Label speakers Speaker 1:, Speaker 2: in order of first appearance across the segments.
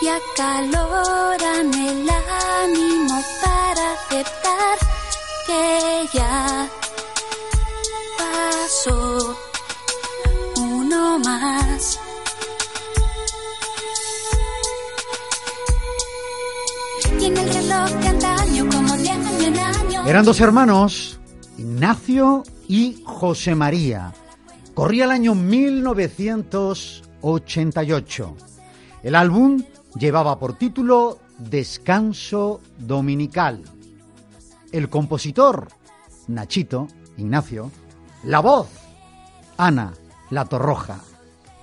Speaker 1: y acaloran el ánimo para aceptar que ya pasó uno más.
Speaker 2: Eran dos hermanos, Ignacio y José María. Corría el año 1988. El álbum llevaba por título Descanso Dominical. El compositor, Nachito, Ignacio. La voz, Ana, La Torroja.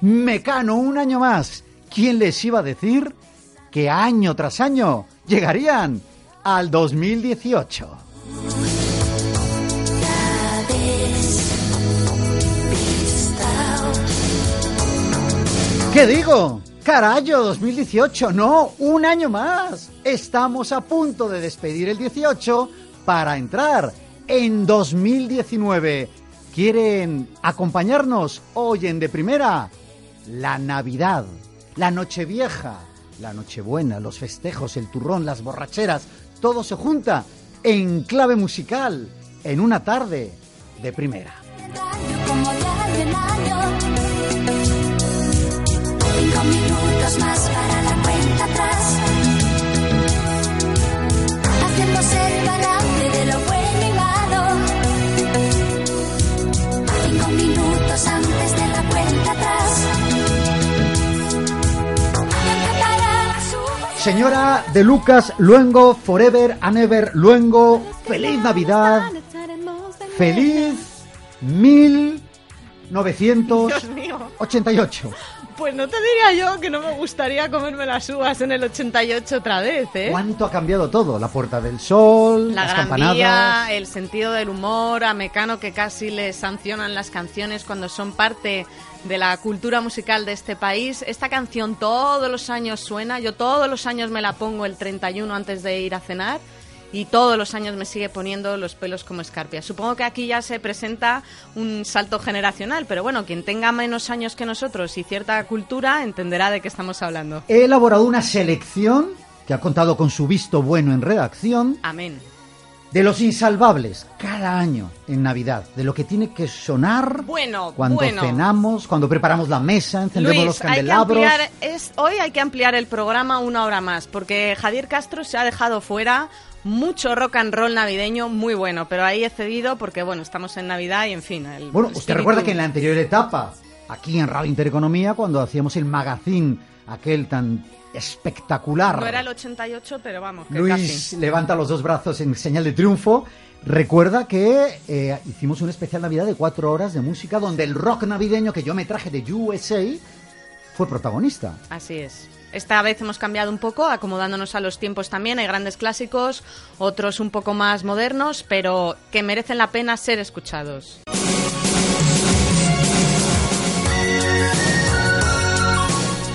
Speaker 2: Mecano, un año más. ¿Quién les iba a decir que año tras año llegarían al 2018? ¿Qué digo? Carayo, 2018, no, un año más. Estamos a punto de despedir el 18 para entrar en 2019. ¿Quieren acompañarnos hoy en de primera? La Navidad, la Nochevieja, la Nochebuena, los festejos, el turrón, las borracheras, todo se junta en clave musical, en una tarde de primera. Señora de Lucas Luengo, Forever and Ever Luengo, feliz Navidad, feliz 1988.
Speaker 3: Pues no te diría yo que no me gustaría comerme las uvas en el 88 otra vez, ¿eh?
Speaker 2: ¿Cuánto ha cambiado todo? La Puerta del Sol,
Speaker 3: La
Speaker 2: las
Speaker 3: Gran
Speaker 2: campanadas.
Speaker 3: Vía, el sentido del humor, a Mecano que casi le sancionan las canciones cuando son parte de la cultura musical de este país. Esta canción todos los años suena, yo todos los años me la pongo el 31 antes de ir a cenar y todos los años me sigue poniendo los pelos como escarpia. Supongo que aquí ya se presenta un salto generacional, pero bueno, quien tenga menos años que nosotros y cierta cultura entenderá de qué estamos hablando.
Speaker 2: He elaborado una selección que ha contado con su visto bueno en redacción
Speaker 3: Amén.
Speaker 2: de los insalvables cada año en Navidad, de lo que tiene que sonar
Speaker 3: Bueno,
Speaker 2: cuando
Speaker 3: bueno.
Speaker 2: cenamos, cuando preparamos la mesa, encendemos los
Speaker 3: hay
Speaker 2: candelabros.
Speaker 3: ampliar, es, hoy hay que ampliar el programa una hora más, porque Javier Castro se ha dejado fuera mucho rock and roll navideño muy bueno, pero ahí he cedido porque, bueno, estamos en Navidad y, en fin, el
Speaker 2: Bueno, usted
Speaker 3: espíritu-
Speaker 2: recuerda que en la anterior etapa, aquí en Radio Intereconomía, cuando hacíamos el magazine, aquel tan espectacular.
Speaker 3: No era el 88, pero vamos, que
Speaker 2: Luis
Speaker 3: casi.
Speaker 2: levanta los dos brazos en señal de triunfo. Recuerda que eh, hicimos un especial Navidad de cuatro horas de música donde el rock navideño que yo me traje de USA fue protagonista.
Speaker 3: Así es. Esta vez hemos cambiado un poco, acomodándonos a los tiempos también. Hay grandes clásicos, otros un poco más modernos, pero que merecen la pena ser escuchados.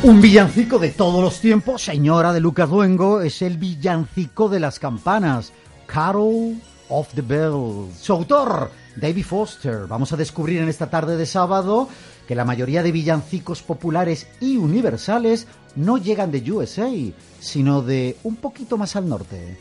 Speaker 2: Un villancico de todos los tiempos, señora de Lucas Duengo, es el villancico de las campanas, Carol of the Bells. Su autor, David Foster. Vamos a descubrir en esta tarde de sábado que la mayoría de villancicos populares y universales no llegan de USA, sino de un poquito más al norte.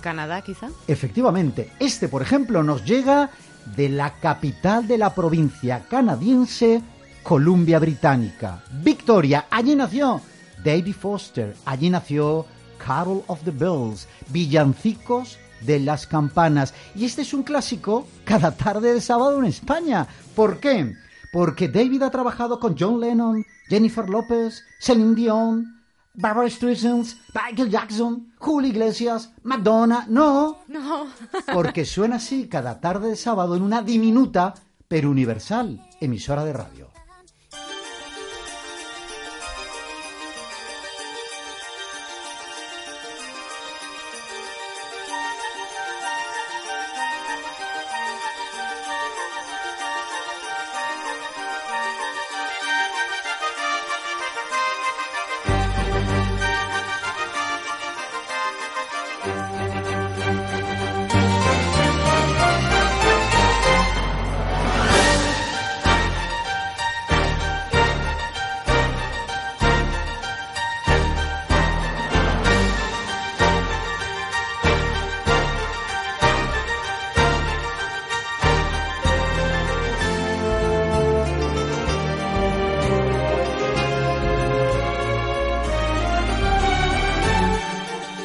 Speaker 3: Canadá, quizá.
Speaker 2: Efectivamente, este, por ejemplo, nos llega de la capital de la provincia canadiense, Columbia Británica. Victoria, allí nació David Foster, allí nació Carol of the Bells, villancicos de las campanas. Y este es un clásico cada tarde de sábado en España. ¿Por qué? Porque David ha trabajado con John Lennon, Jennifer López, Celine Dion, Barbara Streisand, Michael Jackson, Julio Iglesias, Madonna. No,
Speaker 3: No.
Speaker 2: porque suena así cada tarde de sábado en una diminuta pero universal emisora de radio.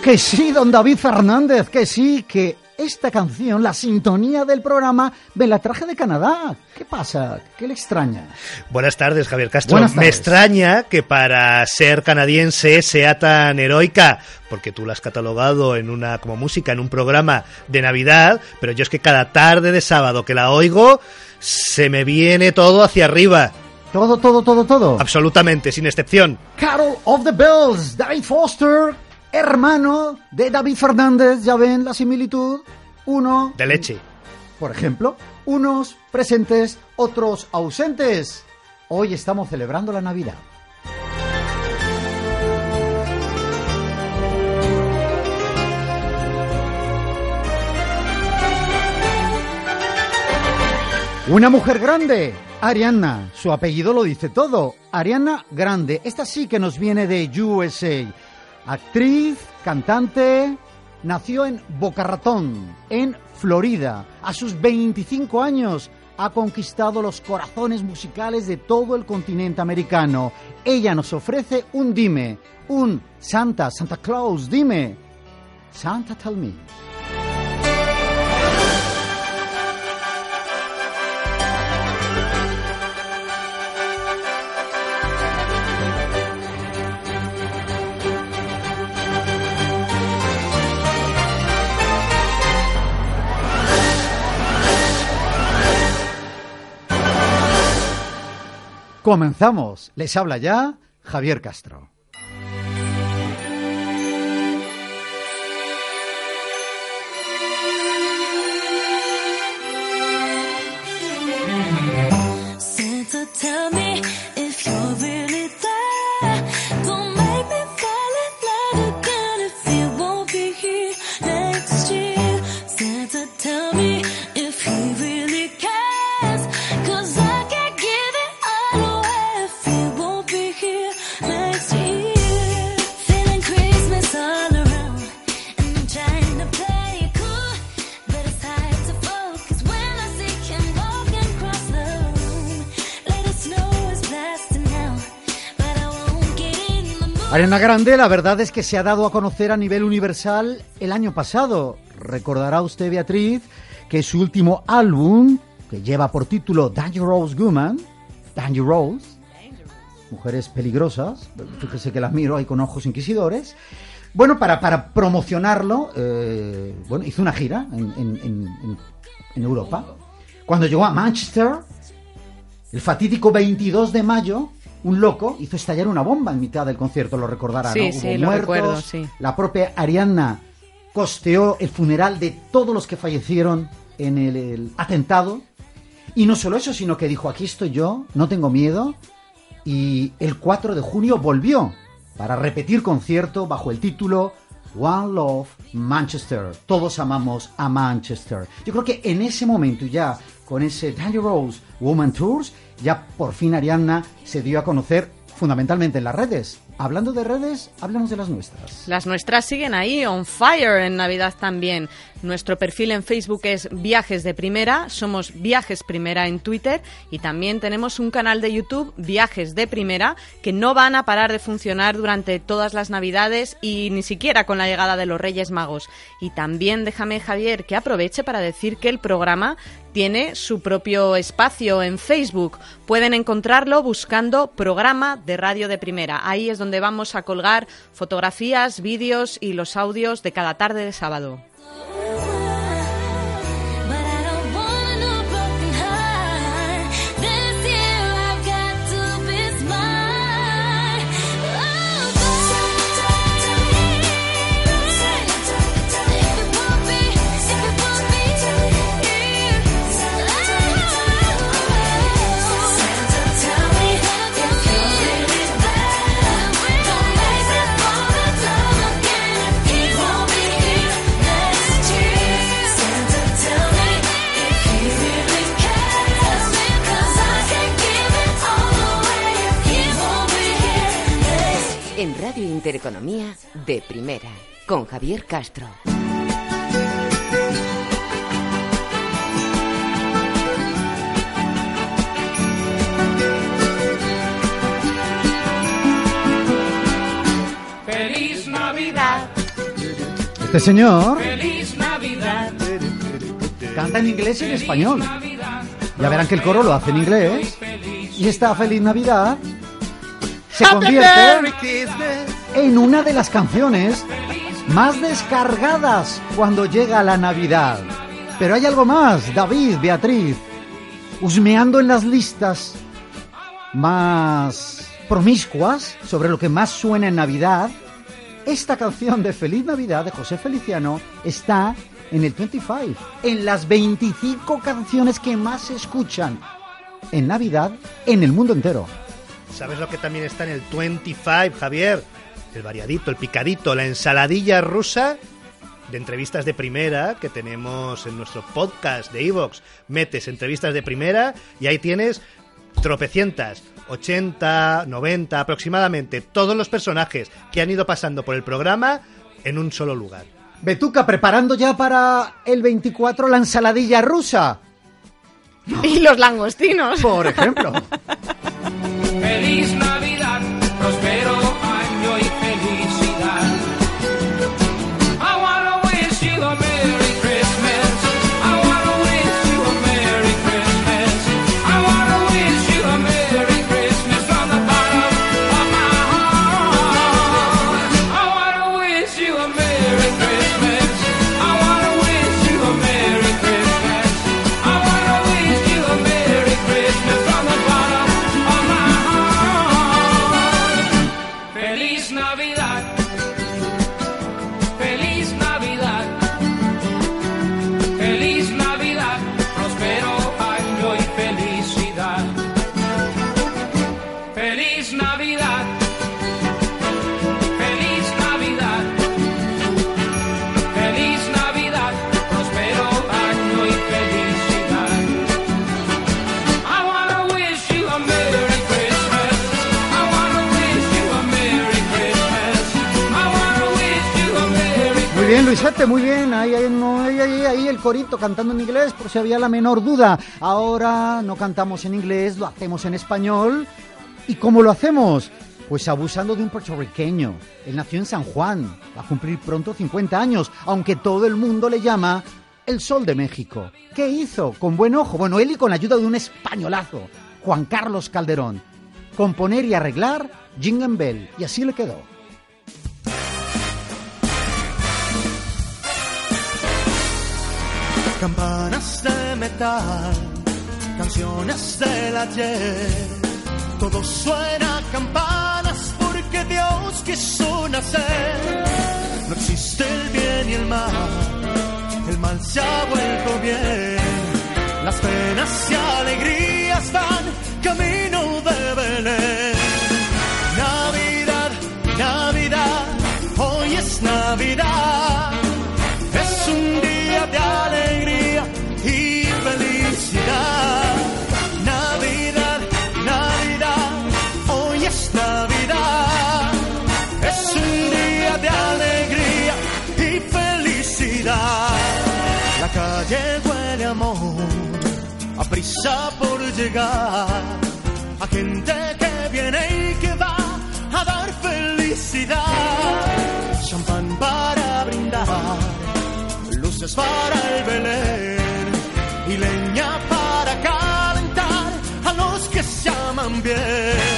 Speaker 2: Que sí, don David Fernández, que sí, que esta canción, la sintonía del programa, me la traje de Canadá. ¿Qué pasa? ¿Qué le extraña?
Speaker 4: Buenas tardes, Javier Castro.
Speaker 2: Buenas
Speaker 4: Me
Speaker 2: tardes.
Speaker 4: extraña que para ser canadiense sea tan heroica, porque tú la has catalogado en una como música en un programa de Navidad, pero yo es que cada tarde de sábado que la oigo se me viene todo hacia arriba,
Speaker 2: Todo, todo, todo, todo.
Speaker 4: absolutamente, sin excepción.
Speaker 2: Carol of the Bells, David Foster, hermano de David Fernández, ya ven la similitud. Uno,
Speaker 4: De leche.
Speaker 2: por ejemplo, unos presentes, otros ausentes. Hoy estamos celebrando la Navidad. Una mujer grande, Ariana. Su apellido lo dice todo. Ariana Grande. Esta sí que nos viene de USA. Actriz, cantante. Nació en Boca Ratón, en Florida. A sus 25 años ha conquistado los corazones musicales de todo el continente americano. Ella nos ofrece un dime, un Santa, Santa Claus, dime. Santa Tell Me. Comenzamos. Les habla ya Javier Castro. Ariana Grande, la verdad es que se ha dado a conocer a nivel universal el año pasado. Recordará usted, Beatriz, que su último álbum, que lleva por título Dangerous Woman, Dangerous, Mujeres Peligrosas, fíjese que las miro ahí con ojos inquisidores. Bueno, para, para promocionarlo, eh, bueno, hizo una gira en- en- en Europa. Cuando llegó a Manchester, el fatídico 22 de mayo, un loco hizo estallar una bomba en mitad del concierto, lo recordará,
Speaker 3: Sí,
Speaker 2: ¿no?
Speaker 3: sí,
Speaker 2: Hubo
Speaker 3: lo
Speaker 2: muertos,
Speaker 3: recuerdo, sí.
Speaker 2: La propia Ariana costeó el funeral de todos los que fallecieron en el, el atentado. Y no solo eso, sino que dijo, aquí estoy yo, no tengo miedo. Y el 4 de junio volvió para repetir concierto bajo el título One Love Manchester. Todos amamos a Manchester. Yo creo que en ese momento ya, con ese Dangerous Woman Tours, ya por fin Ariana se dio a conocer fundamentalmente en las redes. Hablando de redes, háblanos de las nuestras.
Speaker 3: Las nuestras siguen ahí, on fire en Navidad también. Nuestro perfil en Facebook es Viajes de Primera, somos Viajes Primera en Twitter y también tenemos un canal de YouTube, Viajes de Primera, que no van a parar de funcionar durante todas las Navidades y ni siquiera con la llegada de los Reyes Magos. Y también déjame, Javier, que aproveche para decir que el programa tiene su propio espacio en Facebook. Pueden encontrarlo buscando programa de radio de primera. Ahí es donde vamos a colgar fotografías, vídeos y los audios de cada tarde de sábado.
Speaker 5: Oh.
Speaker 6: Radio Intereconomía de primera, con Javier Castro.
Speaker 7: Feliz Navidad,
Speaker 2: Este señor
Speaker 7: feliz Navidad,
Speaker 2: canta en inglés y en español. Ya verán que el coro lo hace en inglés. Y esta Feliz Navidad se convierte en una de las canciones más descargadas cuando llega la Navidad. Pero hay algo más, David, Beatriz, husmeando en las listas más promiscuas sobre lo que más suena en Navidad, esta canción de Feliz Navidad de José Feliciano está en el 25, en las 25 canciones que más se escuchan en Navidad en el mundo entero.
Speaker 4: ¿Sabes lo que también está en el 25, Javier? El variadito, el picadito, la ensaladilla rusa de entrevistas de primera que tenemos en nuestro podcast de Evox. Metes entrevistas de primera y ahí tienes tropecientas, 80, 90 aproximadamente, todos los personajes que han ido pasando por el programa en un solo lugar.
Speaker 2: Betuca, preparando ya para el 24 la ensaladilla rusa,
Speaker 3: Y los langostinos.
Speaker 2: por ejemplo.
Speaker 7: feliz Navidad, próspero
Speaker 2: Luisete, muy bien. Ahí, ahí, ahí, ahí el corito cantando en inglés, por si había la menor duda. Ahora no cantamos en inglés, lo hacemos en español. ¿Y cómo lo hacemos? Pues abusando de un puertorriqueño. Él nació en San Juan, va a cumplir pronto 50 años, aunque todo el mundo le llama el Sol de México. ¿Qué hizo? Con buen ojo. Bueno, él y con la ayuda de un españolazo, Juan Carlos Calderón. Componer y arreglar Jingle Bell. Y así le quedó.
Speaker 8: Campanas de metal, canciones del ayer. Todo suena campanas porque Dios quiso nacer. No existe el bien y el mal, el mal se ha vuelto bien. Las penas y alegrías van camino de Belén. Navidad, Navidad, hoy es Navidad. Prisa por llegar. A gente que viene y que va a dar felicidad. Champán para brindar luces para el Belén y leña para calentar a los que se aman bien.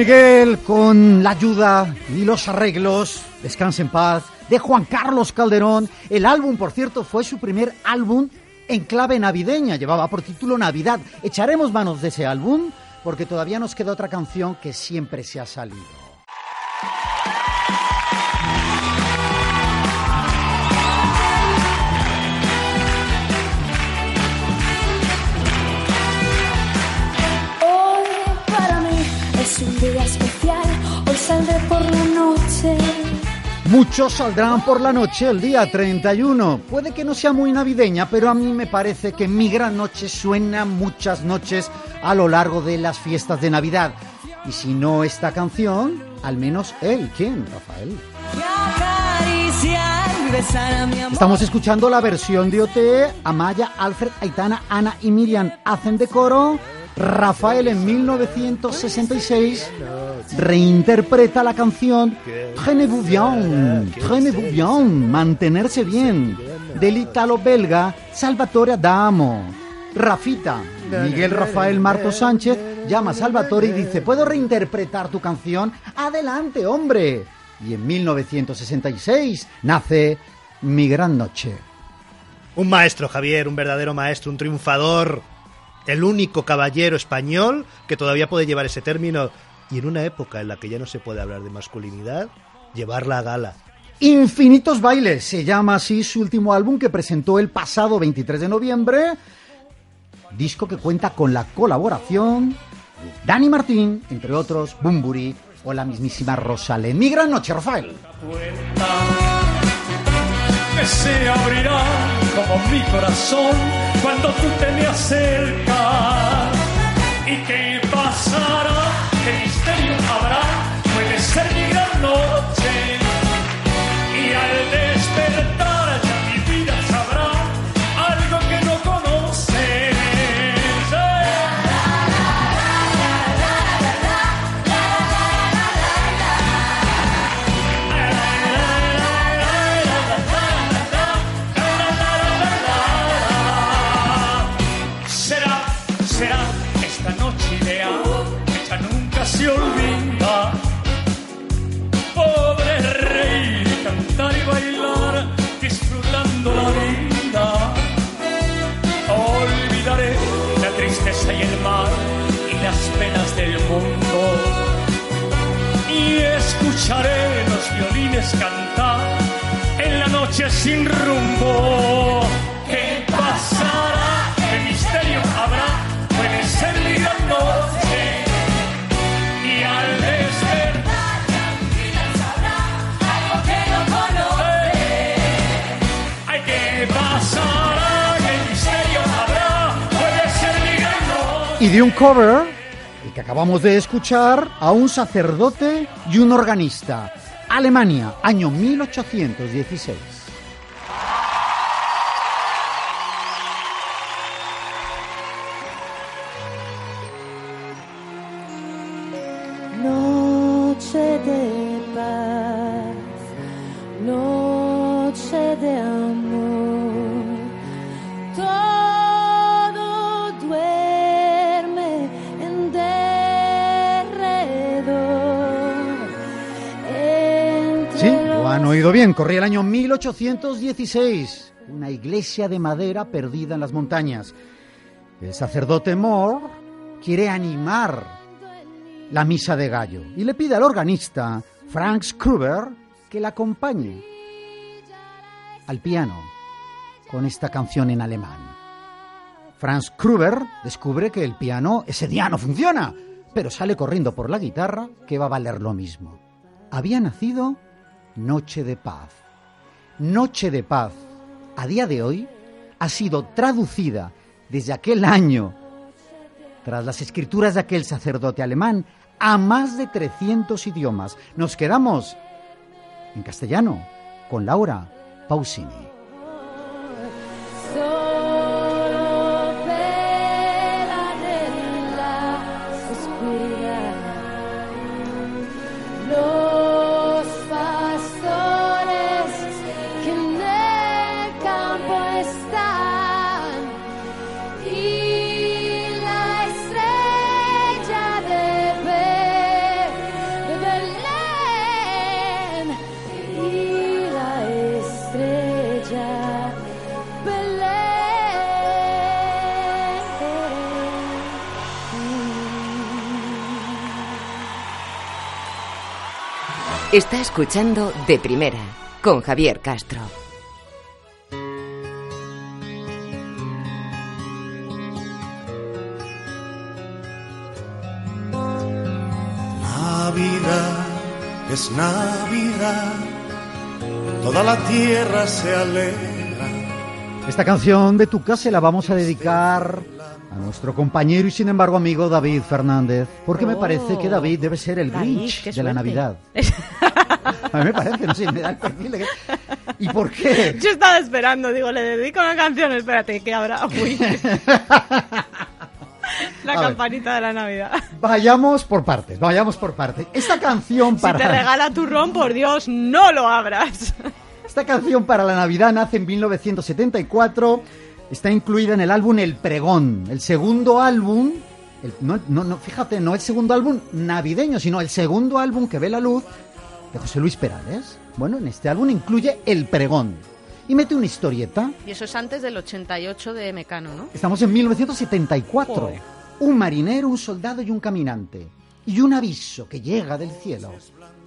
Speaker 2: Miguel con la ayuda y los arreglos, Descanse en paz, de Juan Carlos Calderón. El álbum, por cierto, fue su primer álbum en clave navideña, llevaba por título Navidad. Echaremos manos de ese álbum porque todavía nos queda otra canción que siempre se ha salido. Muchos saldrán por la noche el día 31. Puede que no sea muy navideña, pero a mí me parece que Mi Gran Noche suena muchas noches a lo largo de las fiestas de Navidad. Y si no esta canción, al menos él. ¿Quién, Rafael? Estamos escuchando la versión de OT. Amaya, Alfred, Aitana, Ana y Miriam hacen de coro. Rafael en 1966 reinterpreta la canción Traînez-vous bien, Traînez-vous bien, mantenerse bien, del italo-belga Salvatore Adamo. Rafita, Miguel Rafael Marto Sánchez, llama a Salvatore y dice, ¿puedo reinterpretar tu canción? Adelante, hombre. Y en 1966 nace Mi Gran Noche.
Speaker 4: Un maestro, Javier, un verdadero maestro, un triunfador, el único caballero español que todavía puede llevar ese término y en una época en la que ya no se puede hablar de masculinidad, llevarla a gala.
Speaker 2: Infinitos Bailes se llama así su último álbum que presentó el pasado 23 de noviembre. Disco que cuenta con la colaboración de Dani Martín, entre otros, Bumburi o la mismísima Rosalén. Mi gran noche, Rafael.
Speaker 9: que se abrirá como mi corazón cuando tú te me acercas. ¿Y qué pasará? ¿Qué misterio habrá? Puede ser mi gran noche. Y al despertar escucharé los violines cantar en la noche sin rumbo. ¿Qué pasará? ¿Qué misterio habrá? Puede ser gran noche. Y al despertar, la algo que no conoce. Ay, ¿qué pasará? ¿Qué misterio habrá? Puede ser mi gran noche.
Speaker 2: Y de un cover, que acabamos de escuchar, a un sacerdote y un organista. Alemania, año 1816. Corría el año 1816. Una iglesia de madera perdida en las montañas. El sacerdote Moore quiere animar la misa de gallo y le pide al organista Franz Kruber que la acompañe al piano con esta canción en alemán. Franz Kruber descubre que el piano ese día no funciona, pero sale corriendo por la guitarra que va a valer lo mismo. Había nacido Noche de Paz. Noche de Paz, a día de hoy, ha sido traducida desde aquel año, tras las escrituras de aquel sacerdote alemán, a más de 300 idiomas. Nos quedamos en castellano con Laura Pausini.
Speaker 6: Está escuchando De Primera con Javier Castro.
Speaker 8: Navidad es Navidad, toda la tierra se alegra.
Speaker 2: Esta canción de tu casa la vamos a dedicar nuestro compañero y sin embargo amigo David Fernández, porque me
Speaker 3: Oh.
Speaker 2: parece que David debe ser el
Speaker 3: David,
Speaker 2: Grinch de la. Navidad. A mí me parece, no sé, me da el perfil de que- ¿Y por qué?
Speaker 3: Yo estaba esperando, digo, le dedico una canción, espérate, que habrá. Uy. La
Speaker 2: A ver.
Speaker 3: campanita de la Navidad.
Speaker 2: Vayamos por partes, vayamos por partes. Esta canción
Speaker 3: Si te
Speaker 2: para
Speaker 3: regala turrón, por Dios, no lo abras.
Speaker 2: esta canción para la Navidad nace en 1974, está incluida en el álbum El Pregón, el segundo álbum, el- no, no, no, fíjate, no el segundo álbum navideño, sino el segundo álbum que ve la luz de José Luis Perales. Bueno, en este álbum incluye El Pregón y mete una historieta.
Speaker 3: Y eso es antes del 88 de Mecano, ¿no?
Speaker 2: Estamos en 1974.
Speaker 3: Joder.
Speaker 2: Un marinero, un soldado y un caminante. Y un aviso que llega del cielo.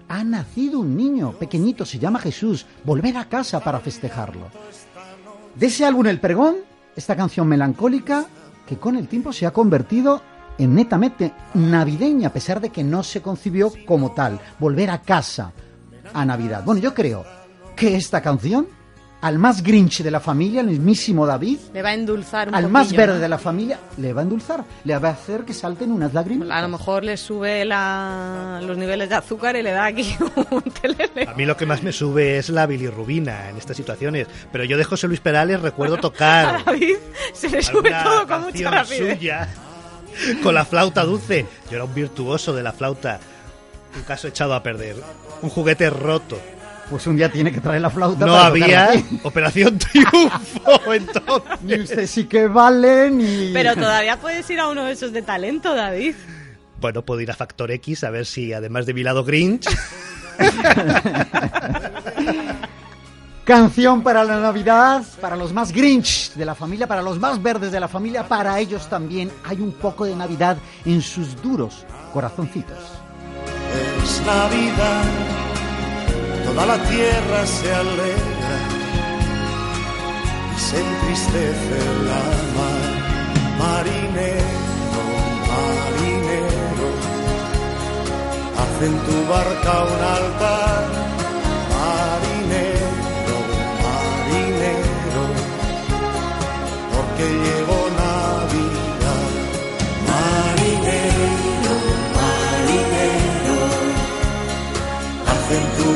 Speaker 2: Ha nacido un niño pequeñito, se llama Jesús. Volver a casa para festejarlo. De ese álbum El Pregón, esta canción melancólica que con el tiempo se ha convertido en netamente navideña, a pesar de que no se concibió como tal. Volver a casa a Navidad. Bueno, yo creo que esta canción, al más grinch de la familia, el mismísimo David,
Speaker 3: Le va a endulzar un
Speaker 2: al más
Speaker 3: poquillo,
Speaker 2: verde
Speaker 3: ¿no?
Speaker 2: de la familia le va a endulzar, le va a hacer que salten unas lágrimas.
Speaker 3: A lo mejor le sube la- los niveles de azúcar y le da aquí un telele.
Speaker 4: A mí lo que más me sube es la bilirrubina en estas situaciones. Pero yo de José Luis Perales recuerdo tocar
Speaker 3: A David se le sube todo con mucha rapidez.
Speaker 4: suya con la flauta dulce. Yo era un virtuoso de la flauta. Un caso echado a perder. Un juguete roto.
Speaker 2: Pues un día tiene que traer la flauta.
Speaker 4: No
Speaker 2: para
Speaker 4: había. Operación Triunfo entonces.
Speaker 2: Ni usted sí que vale, ni...
Speaker 3: Pero todavía puedes ir a uno de esos de talento, David.
Speaker 4: Bueno, puedo ir a Factor X a ver si además de mi lado Grinch
Speaker 2: Canción para la Navidad, para los más grinch de la familia, para los más verdes de la familia, para ellos también hay un poco de Navidad en sus duros corazoncitos.
Speaker 8: Es Navidad, toda la tierra se alegra y se entristece la mar. Marinero, marinero, haz en tu barca un altar. Marinero, marinero, porque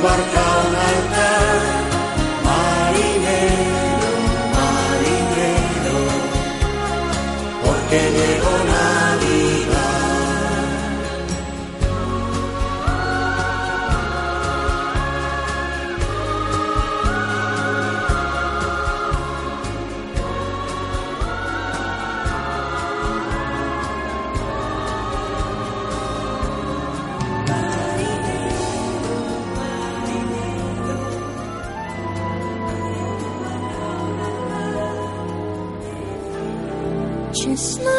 Speaker 8: barca un altar. Marinero, marinero, porque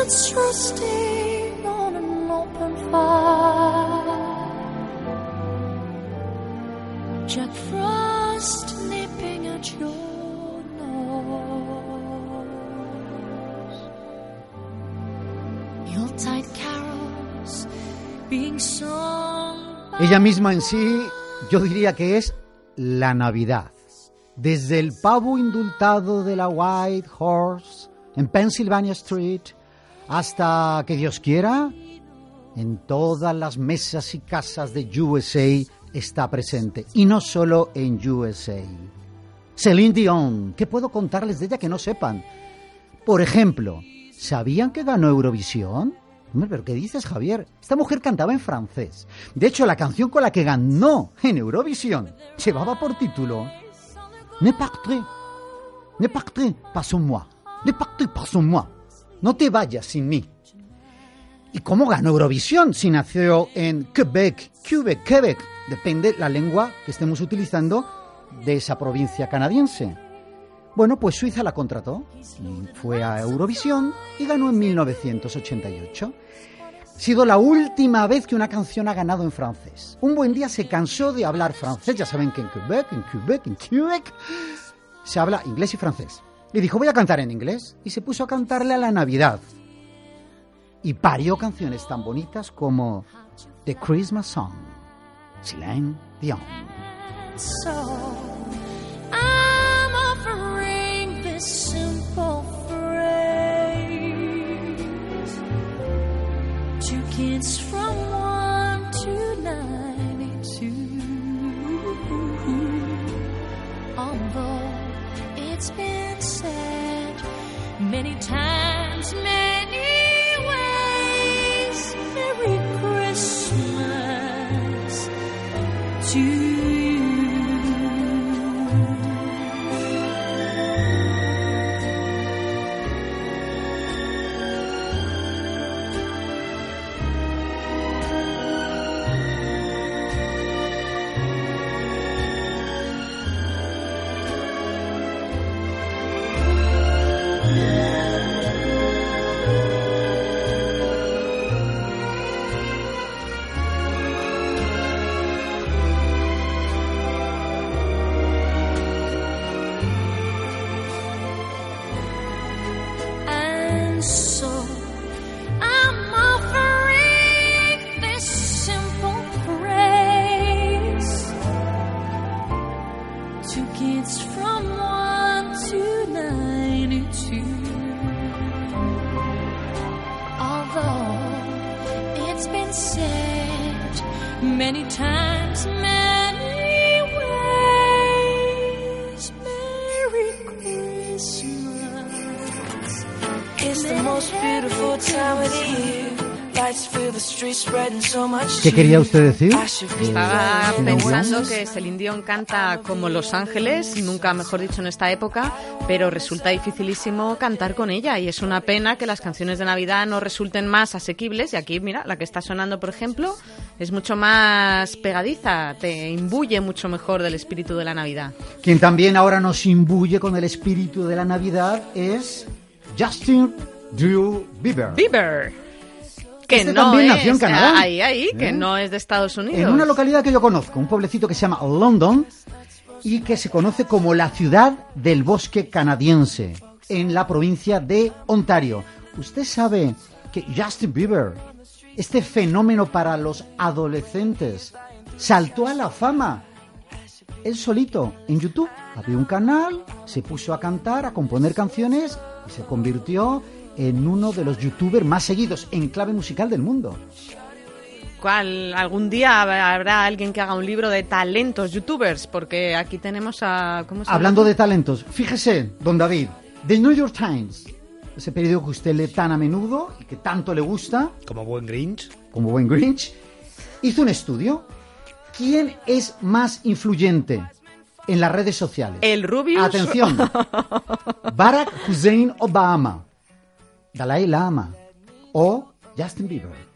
Speaker 10: Chestnuts roasting on an open fire. Jack Frost nipping at your nose. Yuletide carols being sung
Speaker 2: Ella misma en sí, yo diría que es la Navidad. Desde el pavo indultado de la White Horse en Pennsylvania Street hasta que Dios quiera, en todas las mesas y casas de USA está presente. Y no solo en USA. Celine Dion, ¿qué puedo contarles de ella que no sepan? Por ejemplo, ¿sabían que ganó Eurovisión? ¿pero qué dices, Javier? Esta mujer cantaba en francés. De hecho, la canción con la que ganó en Eurovisión llevaba por título Ne partez, ne partez pas moi, ne partez pas moi. No te vayas sin mí. ¿Y cómo ganó Eurovisión si nació en Quebec, Quebec, Quebec? Depende la lengua que estemos utilizando de esa provincia canadiense. Bueno, pues Suiza la contrató, fue a Eurovisión y ganó en 1988. sido la última vez que una canción ha ganado en francés. Un buen día se cansó de hablar francés, ya saben que en Quebec, en Quebec, en Quebec, se habla inglés y francés. Y dijo, voy a cantar en inglés, y se puso a cantarle a la Navidad. Y parió canciones tan bonitas como The Christmas Song, Celine Dion.
Speaker 5: Times,
Speaker 2: ¿Qué quería usted decir?
Speaker 11: Should be
Speaker 3: Estaba pensando que Celine Dion canta como Los Ángeles, nunca mejor dicho en esta época, pero resulta dificilísimo cantar con ella y es una pena que las canciones de Navidad no resulten más asequibles y aquí, mira, la que está sonando, por ejemplo, es mucho más pegadiza, te imbuye mucho mejor del espíritu de la Navidad.
Speaker 2: Quien también ahora nos imbuye con el espíritu de la Navidad es Justin Drew Bieber.
Speaker 3: Bieber. Que
Speaker 2: Este
Speaker 3: no
Speaker 2: también
Speaker 3: es,
Speaker 2: nació en Canadá.
Speaker 3: Ahí, ahí, que
Speaker 2: ¿Eh?
Speaker 3: no es de Estados Unidos.
Speaker 2: En una localidad que yo conozco, un pueblecito que se llama London y que se conoce como la ciudad del bosque canadiense, en la provincia de Ontario. ¿Usted sabe que Justin Bieber, este fenómeno para los adolescentes, saltó a la fama? Él solito, en YouTube, abrió un canal, se puso a cantar, a componer canciones y se convirtió en uno de los youtubers más seguidos en clave musical del mundo.
Speaker 3: ¿Cuál? ¿Algún día habrá alguien que haga un libro de talentos youtubers? Porque aquí tenemos a... ¿cómo se llama?
Speaker 2: Hablando de talentos, fíjese, don David, The New York Times, ese periódico que usted lee tan a menudo y que tanto le gusta,
Speaker 4: Como buen Grinch.
Speaker 2: como buen Grinch, hizo un estudio. ¿Quién es más influyente en las redes sociales?
Speaker 3: El Rubius.
Speaker 2: Atención. Barack Hussein Obama, Dalai Lama o Justin Bieber.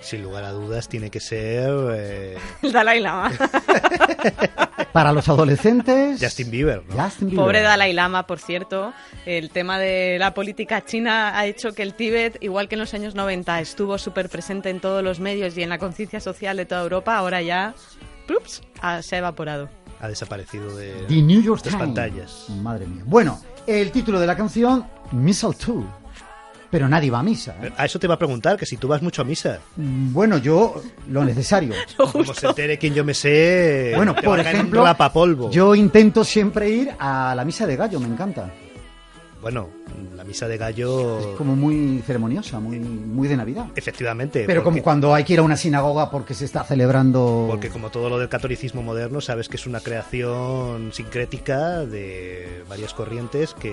Speaker 4: Sin lugar a dudas, tiene que ser eh,
Speaker 3: El Dalai Lama.
Speaker 2: Para los adolescentes,
Speaker 4: Justin Bieber. ¿no?
Speaker 2: Justin Bieber.
Speaker 3: Pobre Dalai Lama, por cierto. El tema de la política china ha hecho que el Tíbet, igual que en los años 90, estuvo súper presente en todos los medios y en la conciencia social de toda Europa, ahora ya plups, ha- se ha evaporado.
Speaker 4: Ha desaparecido de
Speaker 2: The New York
Speaker 4: las
Speaker 2: Times.
Speaker 4: pantallas.
Speaker 2: Madre mía. Bueno, el título de la canción, Mistletoe. Pero nadie va a misa. ¿eh?
Speaker 4: A eso te va a preguntar, que si tú vas mucho a misa.
Speaker 2: Mm, Bueno, yo lo necesario.
Speaker 4: Como se entere quien yo me sé,
Speaker 2: Bueno,
Speaker 4: te
Speaker 2: por
Speaker 4: va a
Speaker 2: ejemplo,
Speaker 4: rapapolvo.
Speaker 2: yo intento siempre ir a la misa de gallo, me encanta.
Speaker 4: Bueno, la misa de gallo...
Speaker 2: Es como muy ceremoniosa, muy, muy de Navidad.
Speaker 4: Efectivamente.
Speaker 2: Pero
Speaker 4: porque-
Speaker 2: como cuando hay que ir a una sinagoga porque se está celebrando...
Speaker 4: Porque como todo lo del catolicismo moderno, sabes que es una creación sincrética de varias corrientes que,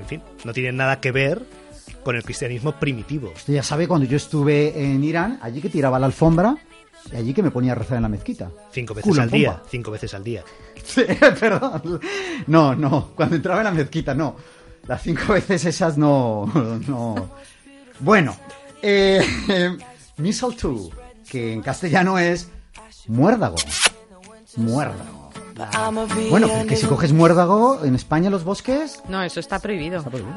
Speaker 4: en fin, no tienen nada que ver con el cristianismo primitivo.
Speaker 2: Usted ya sabe, cuando yo estuve en Irán, allí que tiraba la alfombra y allí que me ponía a rezar en la mezquita.
Speaker 4: Cinco veces
Speaker 2: Culo
Speaker 4: al día,
Speaker 2: pompa.
Speaker 4: cinco veces al día.
Speaker 2: Sí, perdón. No, no, cuando entraba en la mezquita, no. Las cinco veces esas no. no. Bueno, eh, mistletoe, que en castellano es muérdago. Muérdago. Bueno, que si coges muérdago en España los bosques.
Speaker 3: No, eso está prohibido.
Speaker 2: está prohibido.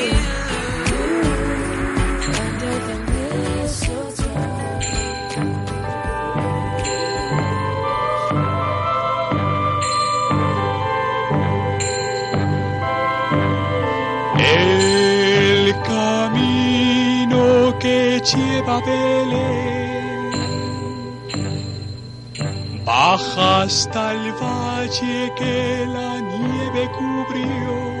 Speaker 12: Que lleva Belén baja hasta el valle que la nieve cubrió.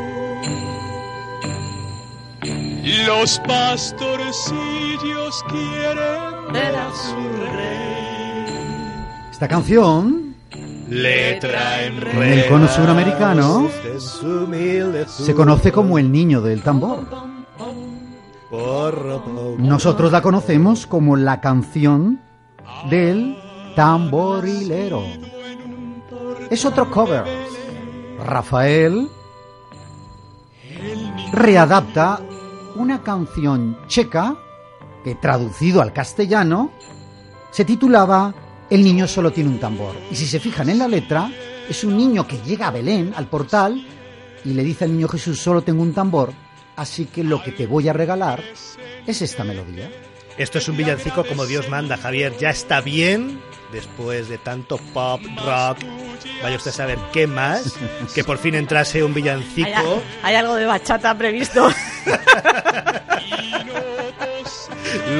Speaker 12: Los pastorcillos quieren ver a su rey.
Speaker 2: Esta canción,
Speaker 4: Letra en
Speaker 2: en el cono suramericano, se conoce como el niño del tambor. Nosotros la conocemos como la canción del tamborilero. Es otro cover. Rafael readapta una canción checa que traducido al castellano se titulaba El niño solo tiene un tambor. Y si se fijan en la letra, es un niño que llega a Belén, al portal, y le dice al niño Jesús, solo tengo un tambor, así que lo que te voy a regalar es esta melodía.
Speaker 4: Esto es un villancico como Dios manda, Javier. Ya está bien después de tanto pop, rock. Vaya usted a saber qué más. Que por fin entrase un villancico.
Speaker 3: hay algo de bachata previsto.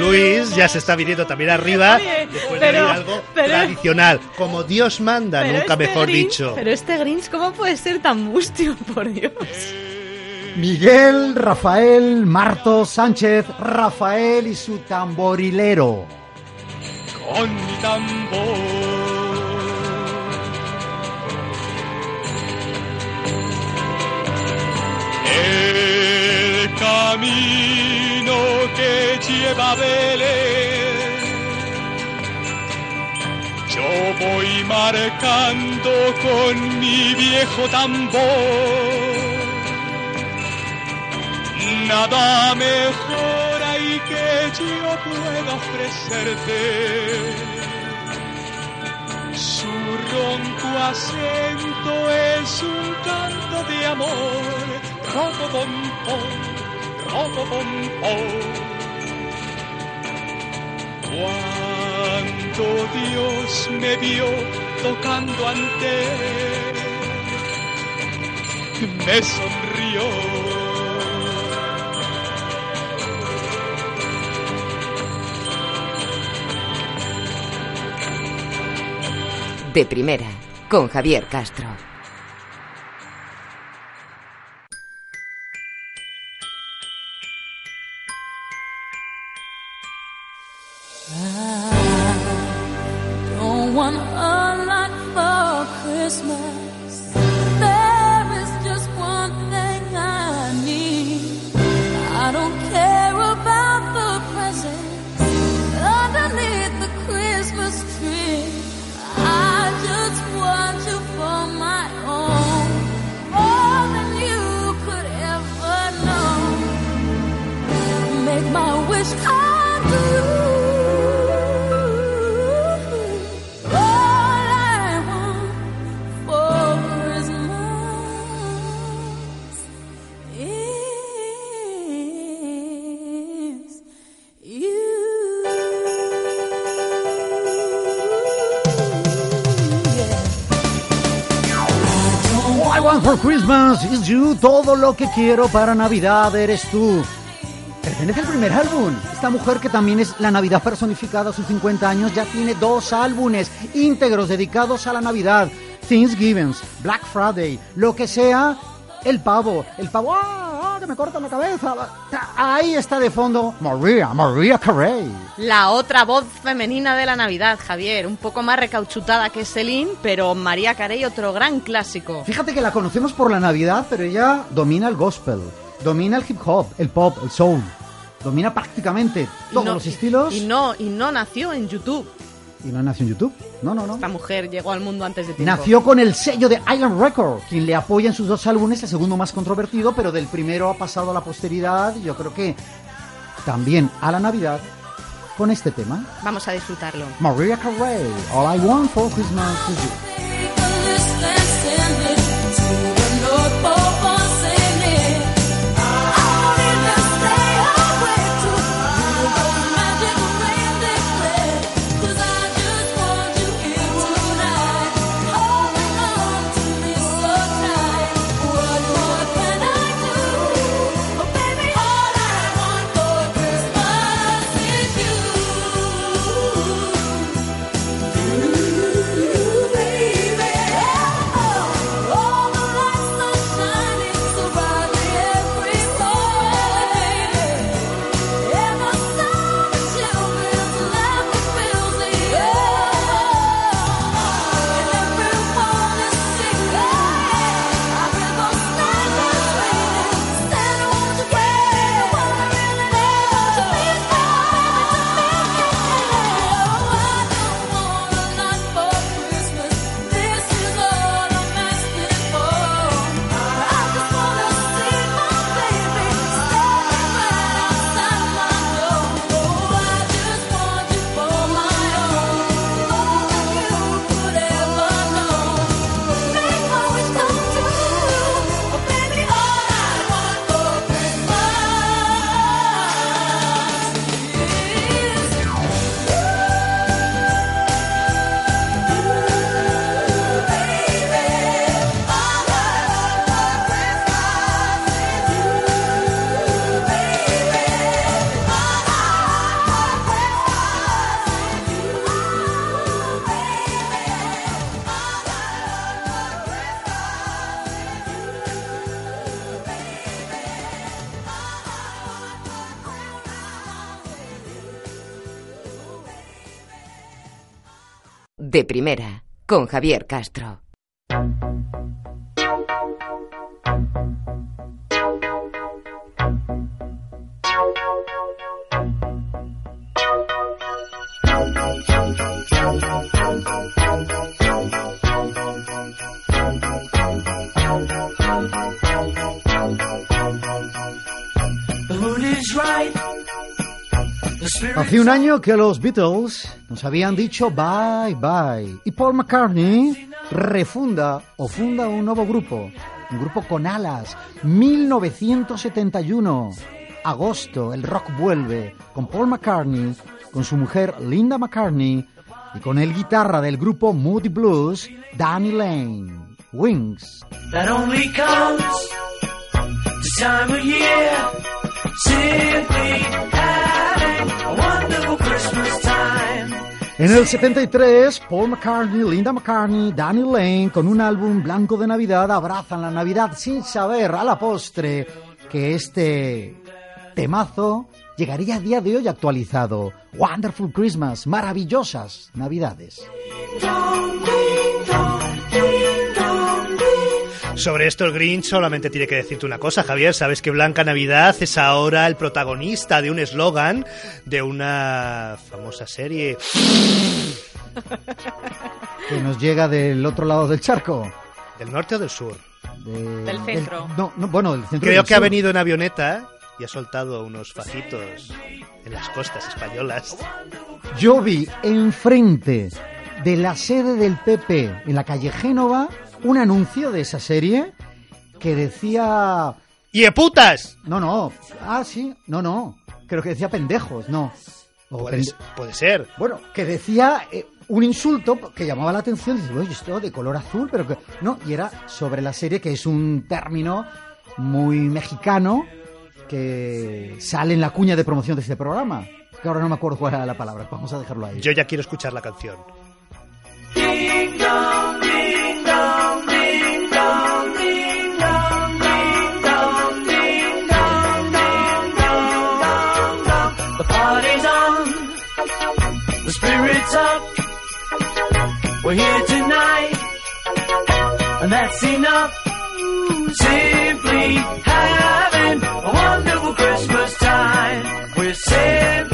Speaker 4: Luis ya se está viniendo también arriba.
Speaker 3: Oye,
Speaker 4: después
Speaker 3: pero-
Speaker 4: de algo
Speaker 3: pero-
Speaker 4: tradicional. Como Dios manda, nunca
Speaker 3: este
Speaker 4: mejor
Speaker 3: Grinch-
Speaker 4: dicho.
Speaker 3: Pero este Grinch, ¿cómo puede ser tan mustio, por Dios?
Speaker 2: Miguel, Rafael, Marto, Sánchez, Rafael y su tamborilero.
Speaker 12: con mi tambor. El camino que lleva Belén, yo voy marcando con mi viejo tambor. Nada mejor hay que yo pueda ofrecerte. Su ronco acento es un canto de amor. Robo bom pom, robo bom pom. Cuando Dios me vio tocando ante él, me sonrió.
Speaker 10: De primera, con Javier Castro.
Speaker 5: I want for Christmas is
Speaker 2: you. Todo lo que quiero para Navidad eres tú. Pertenece al primer álbum. Esta mujer que también es la Navidad personificada a sus 50 años ya tiene dos álbumes íntegros dedicados a la Navidad. Thanksgiving, Black Friday, lo que sea, el pavo, el pavo, ¡ah! Que me cortan la cabeza. Ahí está de fondo María, María Carey.
Speaker 3: La otra voz femenina de la Navidad, Javier, un poco más recauchutada que Celine, pero María Carey otro gran clásico.
Speaker 2: Fíjate que la conocemos por la Navidad, pero ella domina el gospel, domina el hip hop, el pop, el soul. Domina prácticamente todos
Speaker 3: no-
Speaker 2: los estilos.
Speaker 3: Y no, y no nació en YouTube.
Speaker 2: ¿Y no nació en YouTube? No, no, no.
Speaker 3: Esta mujer llegó al mundo antes de tiempo.
Speaker 2: Nació con el sello de Island Record, quien le apoya en sus dos álbumes, el segundo más controvertido, pero del primero ha pasado a la posteridad y yo creo que también a la Navidad con este tema.
Speaker 3: Vamos a disfrutarlo.
Speaker 2: Maria Carey, All I Want for Christmas is You.
Speaker 10: Con Javier Castro.
Speaker 2: Hace un año que los Beatles nos habían dicho bye bye y Paul McCartney refunda o funda un nuevo grupo, un grupo con alas, 1971, agosto, el rock vuelve con Paul McCartney, con su mujer Linda McCartney y con el guitarra del grupo Moody Blues, Danny Lane, Wings.
Speaker 13: that only time of year.
Speaker 2: En el 73, Paul McCartney, Linda McCartney, Danny Lane, con un álbum blanco de Navidad, abrazan la Navidad sin saber a la postre que este temazo llegaría a día de hoy actualizado. Wonderful Christmas, maravillosas Navidades.
Speaker 4: Sobre esto el Grinch solamente tiene que decirte una cosa, Javier. Sabes que Blanca Navidad es ahora el protagonista de un eslogan de una famosa serie.
Speaker 2: Que nos llega del otro lado del charco.
Speaker 4: ¿Del norte o del sur?
Speaker 2: De-
Speaker 3: Del centro.
Speaker 2: no, no, bueno, del centro.
Speaker 4: Creo
Speaker 2: del
Speaker 4: que ha venido en avioneta y ha soltado unos fajitos en las costas españolas.
Speaker 2: Yo vi enfrente de la sede del PP en la calle Génova un anuncio de esa serie que decía...
Speaker 4: ¡Y putas!
Speaker 2: No, no. Ah, sí. No, no. Creo que decía pendejos, no. O
Speaker 4: Puede,
Speaker 2: pende-
Speaker 4: puede ser.
Speaker 2: Bueno, que decía eh, un insulto que llamaba la atención. Dices, oye, esto de color azul, pero que... No, y era sobre la serie, que es un término muy mexicano que sale en la cuña de promoción de este programa. Que ahora no me acuerdo cuál era la palabra. Vamos a dejarlo ahí.
Speaker 4: Yo ya quiero escuchar la canción.
Speaker 13: Spirit's up. We're here tonight, and that's enough. Simply having a wonderful Christmas time. We're simply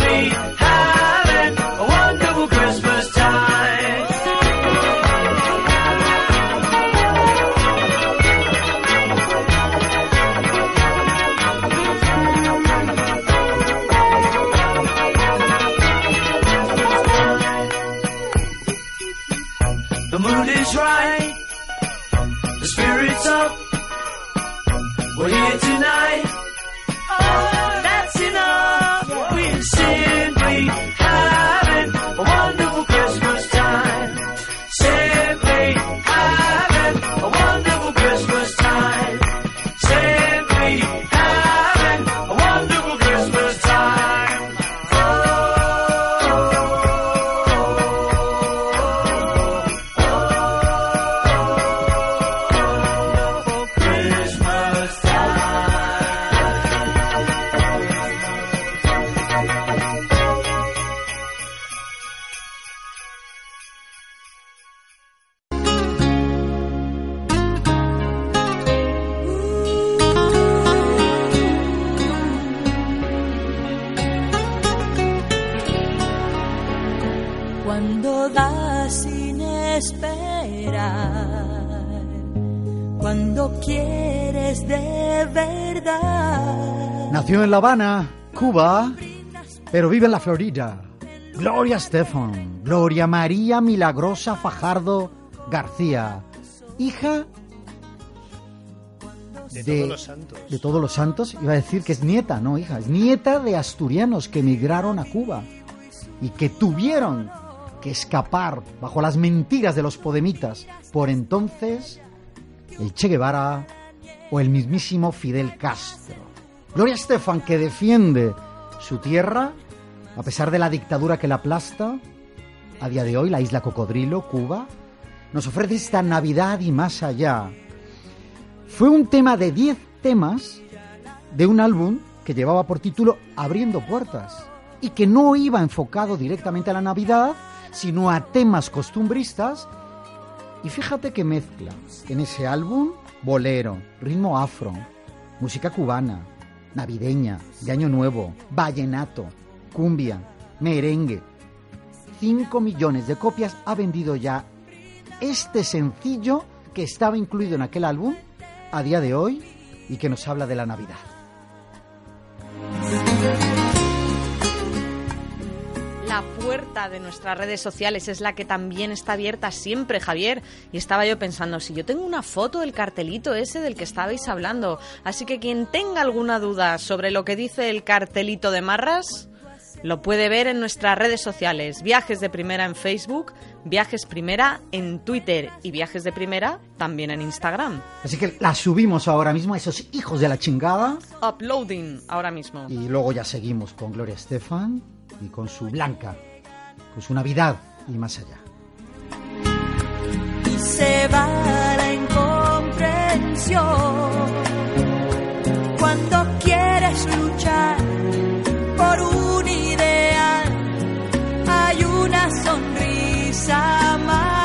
Speaker 2: en La Habana, Cuba, pero vive en la Florida. Gloria Estefan, Gloria María Milagrosa Fajardo García, hija
Speaker 4: De,
Speaker 2: de-
Speaker 4: todos los santos.
Speaker 2: de todos los santos. Iba a decir que es nieta, no hija, es nieta de asturianos que emigraron a Cuba y que tuvieron que escapar bajo las mentiras de los podemitas. Por entonces, el Che Guevara o el mismísimo Fidel Castro. Gloria Estefan, que defiende su tierra, a pesar de la dictadura que la aplasta, a día de hoy, la isla Cocodrilo, Cuba, nos ofrece esta Navidad y más allá. Fue un tema de 10 temas de un álbum que llevaba por título Abriendo Puertas y que no iba enfocado directamente a la Navidad, sino a temas costumbristas. Y fíjate que mezcla en ese álbum bolero, ritmo afro, música cubana, navideña, de Año Nuevo, vallenato, cumbia, merengue. 5 millones de copias ha vendido ya este sencillo que estaba incluido en aquel álbum a día de hoy y que nos habla de la Navidad.
Speaker 3: La puerta de nuestras redes sociales es la que también está abierta siempre, Javier. Y estaba yo pensando, si yo tengo una foto del cartelito ese del que estabais hablando, así que quien tenga alguna duda sobre lo que dice el cartelito de Marras, lo puede ver en nuestras redes sociales. Viajes de Primera en Facebook, Viajes Primera en Twitter y Viajes de Primera también en Instagram.
Speaker 2: Así que la subimos ahora mismo a esos hijos de la chingada
Speaker 3: Uploading ahora mismo.
Speaker 2: y luego ya seguimos con Gloria Estefan y con su Blanca, con su Navidad y más allá.
Speaker 5: y se va la incomprensión. Cuando quieres luchar por un ideal, hay una sonrisa más.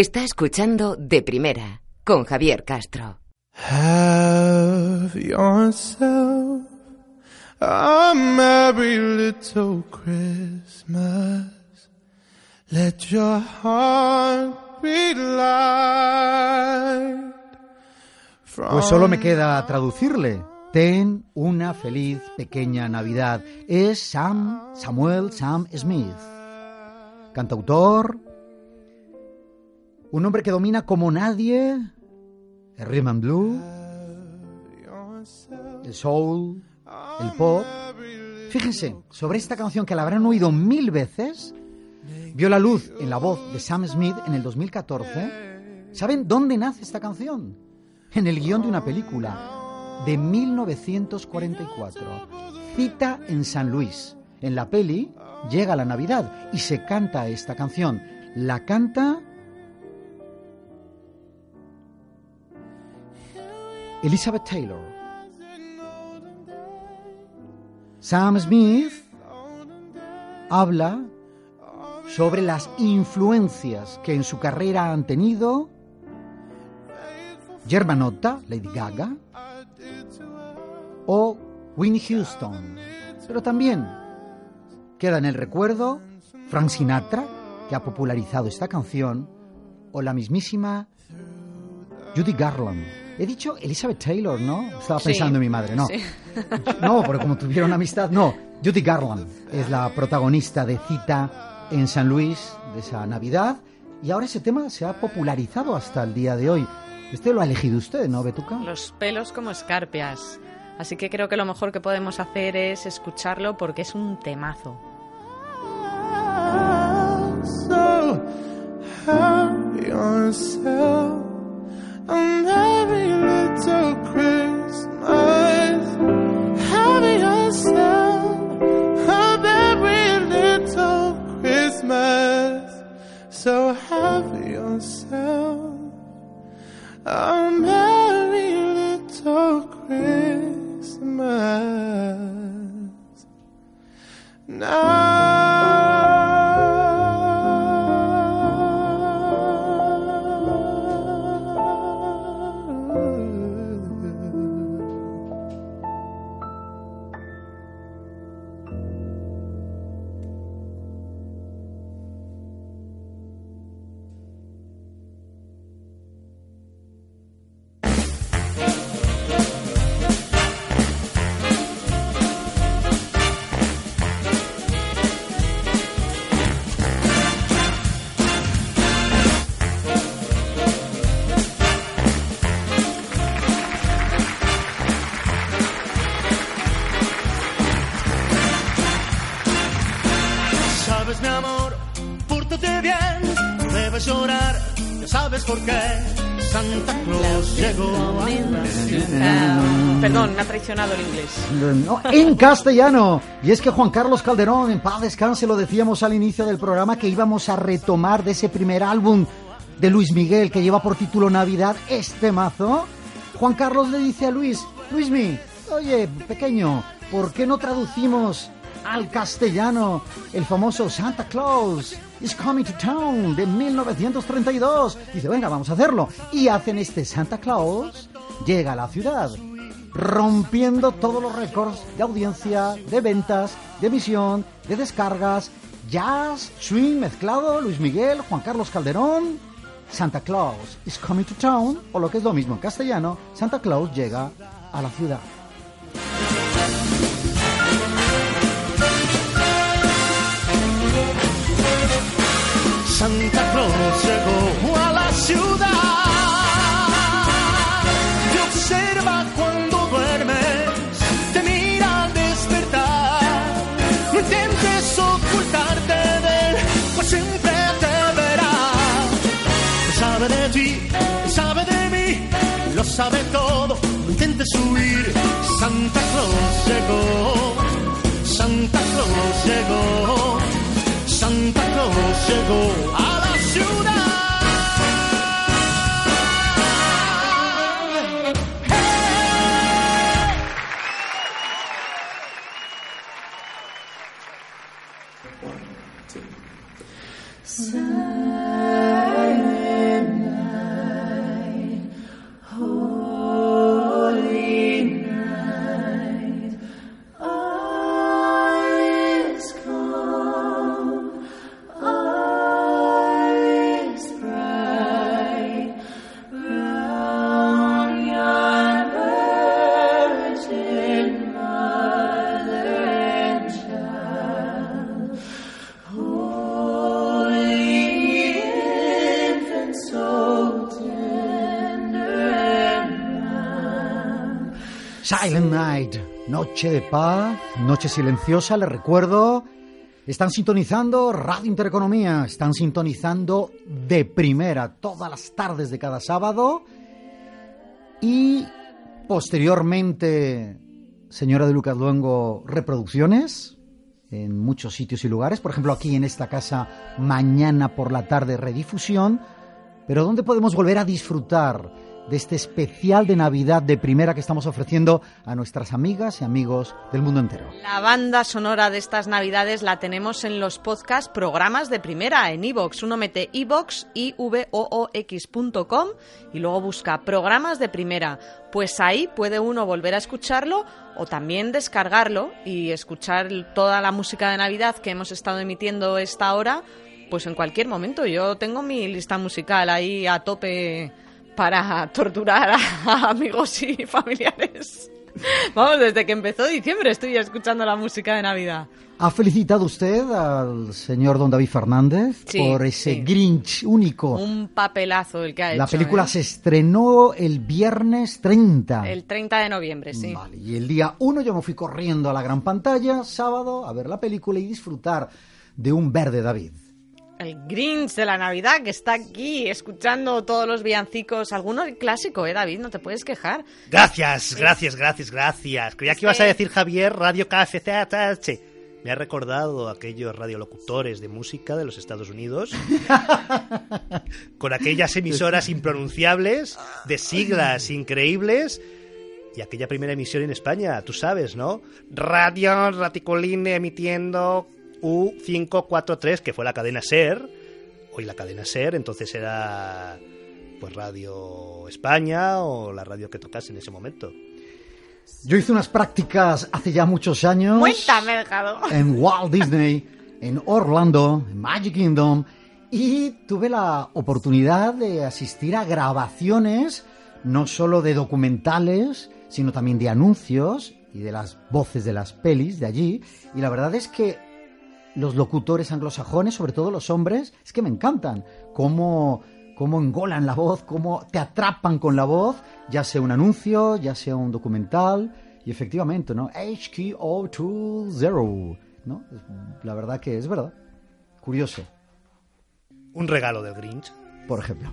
Speaker 10: Está escuchando de primera con Javier Castro.
Speaker 14: Have yourself a merry little Christmas. Let your heart be light.
Speaker 2: Pues solo me queda traducirle. Ten una feliz pequeña Navidad. Es Sam Samuel Sam Smith, cantautor, un hombre que domina como nadie el rhythm and blues, el soul, el pop. Fíjense, sobre esta canción que la habrán oído mil veces, vio la luz en la voz de Sam Smith en el 2014. ¿Saben dónde nace esta canción? En el guion de una película de 1944, Cita en San Luis. En la peli llega la Navidad y se canta esta canción. La canta Elizabeth Taylor. Sam Smith habla sobre las influencias que en su carrera han tenido Germanotta, Lady Gaga, o Winnie Houston. Pero también queda en el recuerdo Frank Sinatra, que ha popularizado esta canción, o la mismísima Judy Garland. He dicho Elizabeth Taylor, ¿no? Estaba
Speaker 3: Sí.
Speaker 2: pensando en mi madre, no.
Speaker 3: Sí.
Speaker 2: No, porque como tuvieron amistad, no. Judy Garland es la protagonista de Cita en San Luis de esa Navidad y ahora ese tema se ha popularizado hasta el día de hoy. Este lo ha elegido usted, ¿no, Betuca?
Speaker 3: Los pelos como escarpias. Así que creo que lo mejor que podemos hacer es escucharlo porque es un temazo.
Speaker 14: So So have yourself a merry little Christmas.
Speaker 8: Sabes,
Speaker 3: Perdón, me ha traicionado el inglés.
Speaker 2: No, en castellano. Y es que Juan Carlos Calderón, en paz descanse, lo decíamos al inicio del programa que íbamos a retomar de ese primer álbum de Luis Miguel que lleva por título Navidad este mazo. Juan Carlos le dice a Luis, Luismi, oye, pequeño, ¿por qué no traducimos al castellano el famoso Santa Claus is coming to town de 1932? Dice, venga, vamos a hacerlo. Y hacen este Santa Claus, llega a la ciudad rompiendo todos los récords de audiencia, de ventas, de emisión, de descargas, jazz, swing mezclado, Luis Miguel, Juan Carlos Calderón, Santa Claus is coming to town, o lo que es lo mismo en castellano, Santa Claus llega a la ciudad.
Speaker 8: Santa Claus llegó a la ciudad te observa cuando duermes, te mira al despertar. No intentes ocultarte de él, pues siempre te verá. Sabe de ti, sabe de mí, lo sabe todo. No intentes huir. Santa Claus llegó, Santa Claus llegó. Santa Claus llegó a la ciudad.
Speaker 2: Noche de paz, noche silenciosa, les recuerdo. Están sintonizando Radio Intereconomía, están sintonizando de primera todas las tardes de cada sábado y posteriormente, señora de Lucas Luengo, reproducciones en muchos sitios y lugares, por ejemplo aquí en esta casa mañana por la tarde redifusión, pero ¿dónde podemos volver a disfrutar de este especial de Navidad de primera que estamos ofreciendo a nuestras amigas y amigos del mundo entero?
Speaker 3: La banda sonora de estas navidades la tenemos en los podcasts programas de primera en iVoox. Uno mete iVoox, i v o o y luego busca programas de primera. Pues ahí puede uno volver a escucharlo o también descargarlo y escuchar toda la música de Navidad que hemos estado emitiendo esta hora, pues en cualquier momento. Yo tengo mi lista musical ahí a tope para torturar a amigos y familiares. Vamos, desde que empezó diciembre estoy escuchando la música de Navidad.
Speaker 2: ¿Ha felicitado usted al señor don David Fernández
Speaker 3: Sí,
Speaker 2: por ese
Speaker 3: sí.
Speaker 2: Grinch único?
Speaker 3: Un papelazo el que ha
Speaker 2: La
Speaker 3: hecho.
Speaker 2: película
Speaker 3: ¿eh?
Speaker 2: se estrenó el viernes 30.
Speaker 3: El 30 de noviembre, sí.
Speaker 2: Vale, y el día 1 yo me fui corriendo a la gran pantalla, sábado, a ver la película y disfrutar de un verde David.
Speaker 3: El Grinch de la Navidad que está aquí escuchando todos los villancicos. Alguno clásico, ¿eh, David? No te puedes quejar.
Speaker 4: Gracias, gracias, gracias, gracias. Creía que ibas a decir Javier, Radio KFCH. Me ha recordado a aquellos radiolocutores de música de los Estados Unidos con aquellas emisoras impronunciables de siglas increíbles y aquella primera emisión en España, tú sabes, ¿no? Radio Raticoline emitiendo U543, que fue la cadena SER, hoy la cadena SER, entonces era pues Radio España o la radio que tocase en ese momento.
Speaker 2: Yo hice unas prácticas hace ya muchos años
Speaker 3: Cuéntame,
Speaker 2: en Walt Disney, en Orlando, en Magic Kingdom, y tuve la oportunidad de asistir a grabaciones no solo de documentales, sino también de anuncios y de las voces de las pelis de allí. Y la verdad es que los locutores anglosajones, sobre todo los hombres, es que me encantan. Cómo, cómo engolan la voz, cómo te atrapan con la voz, ya sea un anuncio, ya sea un documental. Y efectivamente, ¿no? HKO20, ¿no? La verdad que es verdad. Curioso,
Speaker 4: Un regalo del Grinch.
Speaker 2: por ejemplo.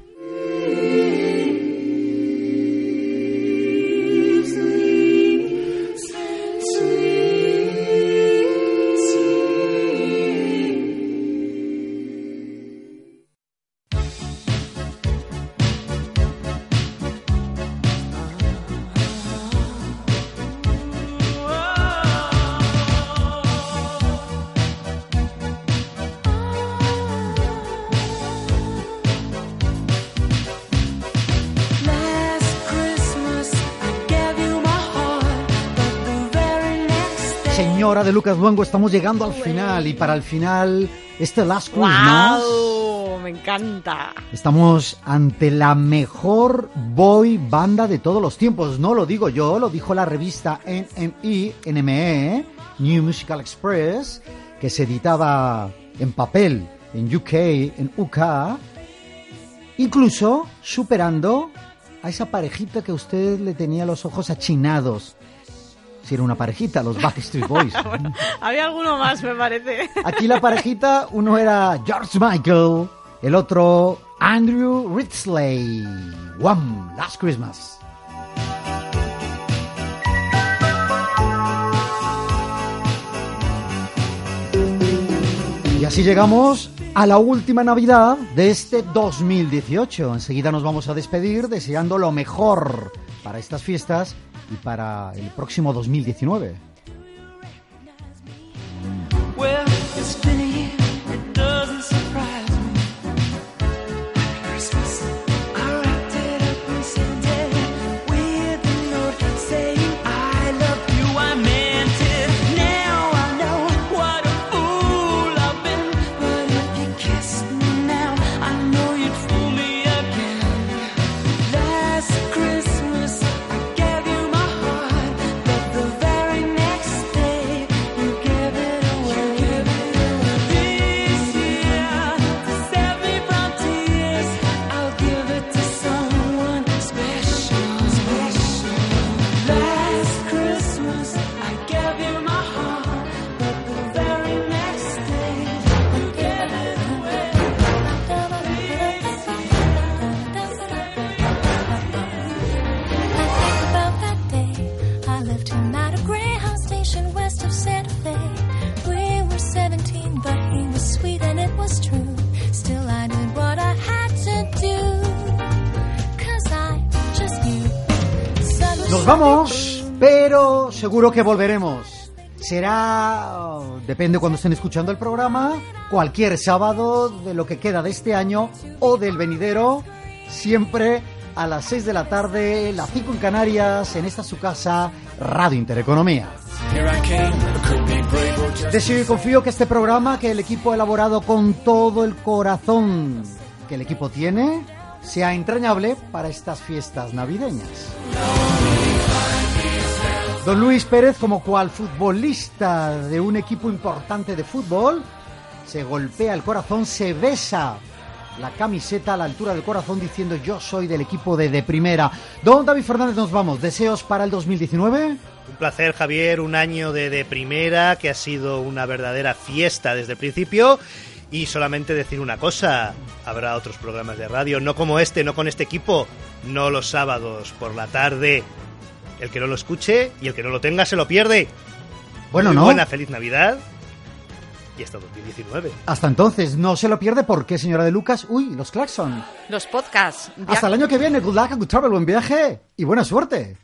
Speaker 2: Señora de Lucas Luengo, estamos llegando al final y para el final, este Last Christmas,
Speaker 3: ¡Wow! Me encanta.
Speaker 2: estamos ante la mejor boy banda de todos los tiempos. No lo digo yo, lo dijo la revista NME, NME, New Musical Express, que se editaba en papel en UK, en UK, incluso superando a esa parejita que usted le tenía los ojos achinados. Si era una parejita, los Backstreet Boys.
Speaker 3: Había alguno más, me parece.
Speaker 2: Aquí la parejita, uno era George Michael, el otro Andrew Ridsley. One Last Christmas. Y así llegamos a la última Navidad de este 2018. Enseguida nos vamos a despedir deseando lo mejor para estas fiestas y para el próximo 2019.
Speaker 11: Well,
Speaker 2: seguro que volveremos. Será, depende cuando estén escuchando el programa, cualquier sábado de lo que queda de este año o del venidero, siempre a las 6 de la tarde, las 5 en Canarias, en esta su casa, Radio Intereconomía. Deseo y confío que este programa que el equipo ha elaborado con todo el corazón que el equipo tiene sea entrañable para estas fiestas navideñas. Don Luis Pérez, como cual futbolista de un equipo importante de fútbol, se golpea el corazón, se besa la camiseta a la altura del corazón diciendo yo soy del equipo de de primera. Don David Fernández, nos vamos. ¿Deseos para el 2019?
Speaker 4: Un placer, Javier, un año de, de primera que ha sido una verdadera fiesta desde el principio. Y solamente decir una cosa, habrá otros programas de radio, no como este, no con este equipo, no los sábados por la tarde. El que no lo escuche y el que no lo tenga se lo pierde.
Speaker 2: Bueno,
Speaker 4: Muy
Speaker 2: no.
Speaker 4: Buena, feliz Navidad y hasta 2019.
Speaker 2: Hasta entonces, no se lo pierde porque, señora de Lucas, uy, los Clarkson.
Speaker 3: Los podcasts.
Speaker 2: Hasta el año que viene, good luck, good travel, buen viaje y buena suerte.